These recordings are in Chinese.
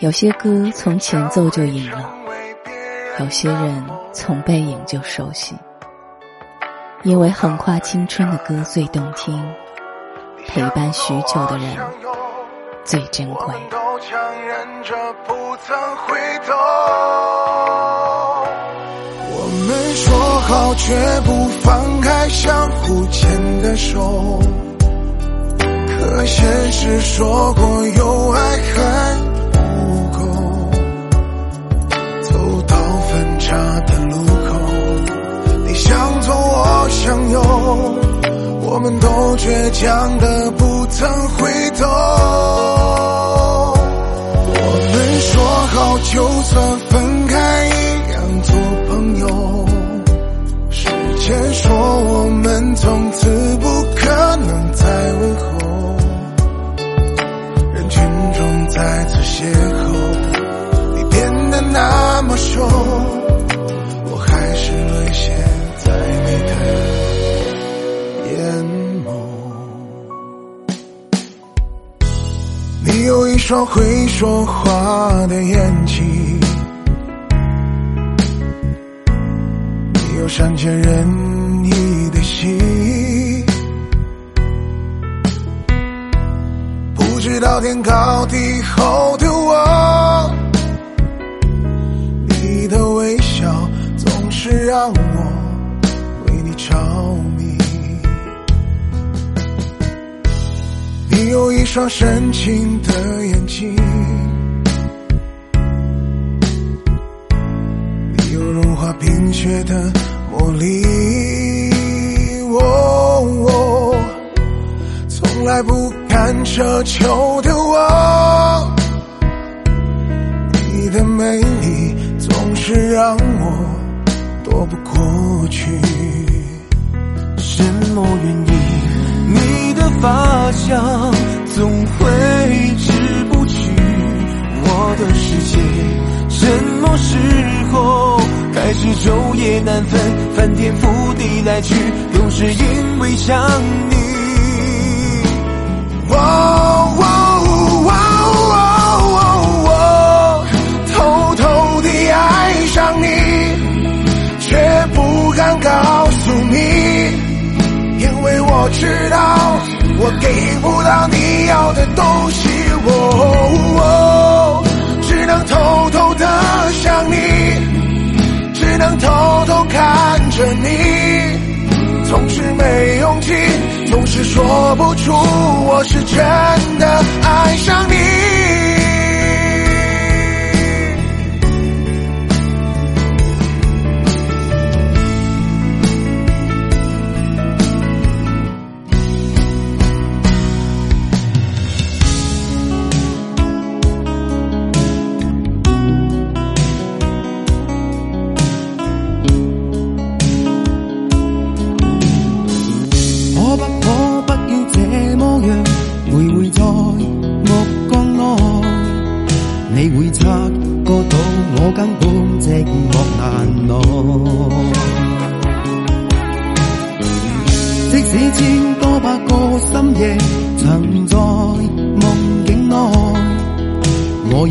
有些歌从前奏就赢了，有些人从背影就熟悉。因为横跨青春的歌最动听，陪伴许久的人最珍贵。我们说好绝不放开相互牵的手。可现实说过有爱还不够，走到分岔的路口，你向左我向右，我们都倔强的不曾回头。我们说好就算分开一样做朋友，时间说我们从此不可能再。邂逅，你变得那么瘦，我还是沦陷在你的眼眸。你有一双会说话的眼睛，你有善解人。天高地厚的我，你的微笑总是让我为你着迷。你有一双深情的眼睛，你有融化冰雪的魔力。难奢求的我，你的美丽总是让我躲不过去。什么原因？你的发香总挥之不去。我的世界什么时候开始昼夜难分，翻天覆地来去，都是因为想。你。哦哦哦哦哦！偷偷的爱上你，却不敢告诉你，因为我知道我给不到你要的东西。哦，只能偷偷的想你，只能偷偷看着你，总是没勇气。是说不出，我是真的爱上你。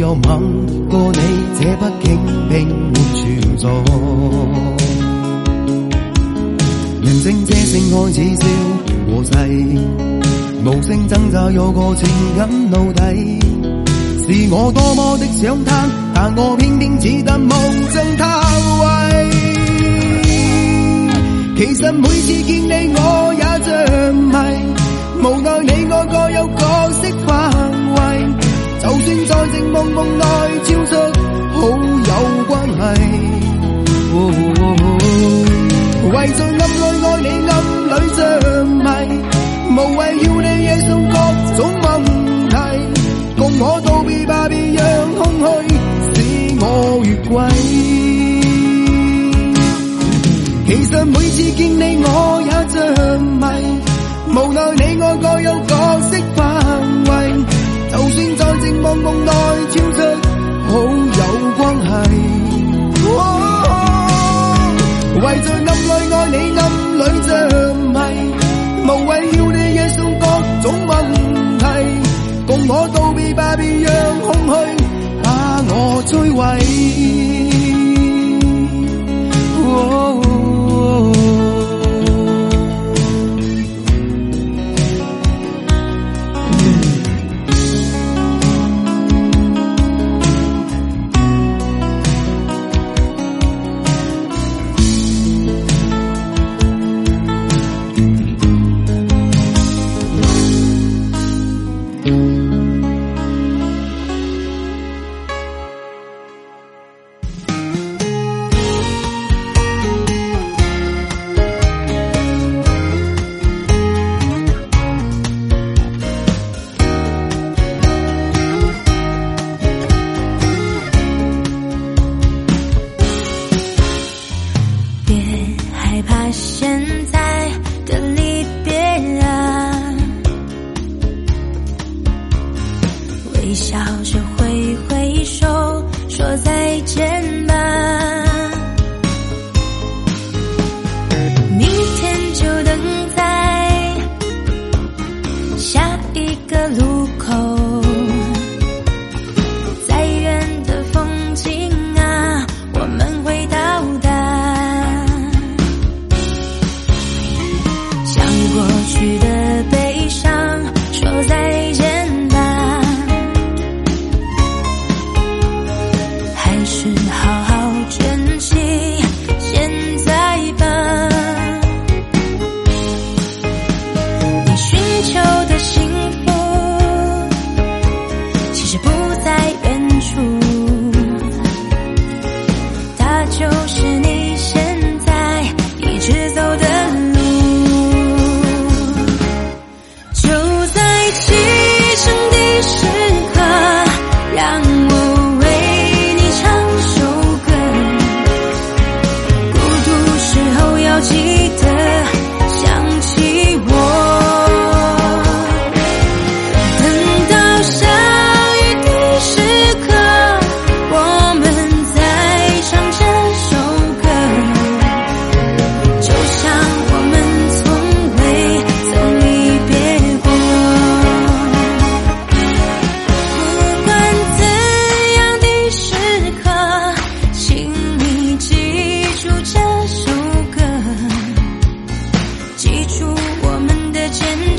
又吻过你，这毕竟并没存在。人性这性爱似笑过世，无声挣扎，有个情感奴隶。是我多么的想他，但我偏偏只得目送他挥。其实每次见你我也着迷，无奈你我各有角色范围。就算在静寞梦内超出好友关系，为在暗里爱你暗里着迷，无谓要你惹上各种问题，共我道别吧，别让空虚使我越轨。其实每次见你我也着迷，无奈你我各有角色范围，就算在。梦梦内超出好友关系。现在的离别，啊，微笑。记住我们的肩。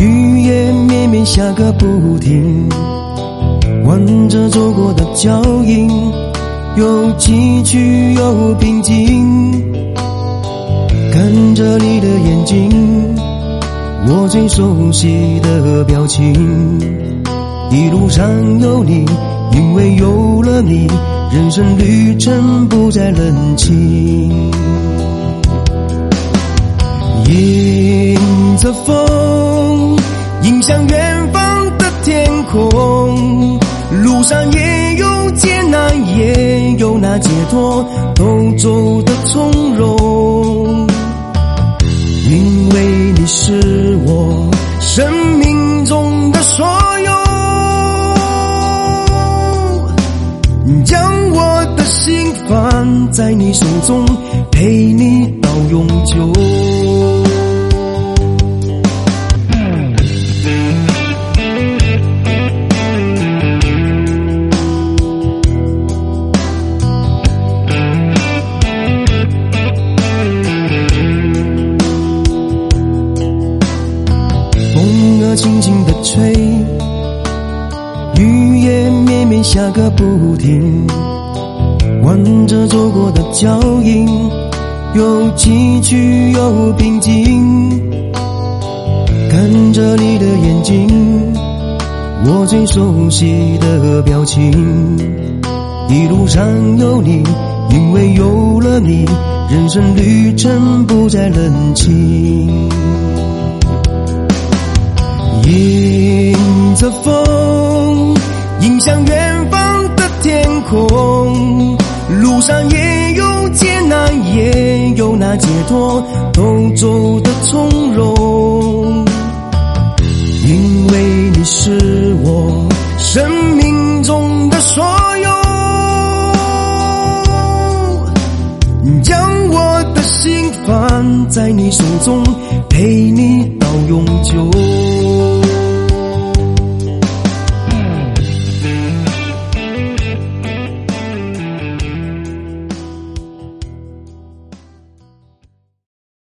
雨也绵绵下个不停，望着走过的脚印，有崎岖有平静。看着你的眼睛，我最熟悉的表情。一路上有你，因为有了你，人生旅程不再冷清。迎着风，迎向远方的天空。路上也有艰难，也有那解脱，都走得从容。因为你是我生命中的所有，将我的心放在你手中，陪你到永久。不停，望着走过的脚印，又崎岖，又平静。看着你的眼睛，我最熟悉的表情。一路上有你，因为有了你，人生旅程不再冷清。迎着风，迎向远空路上也有艰难，也有那解脱，都走得从容。因为你是我生命中的所有，将我的心放在你手中，陪你到永久。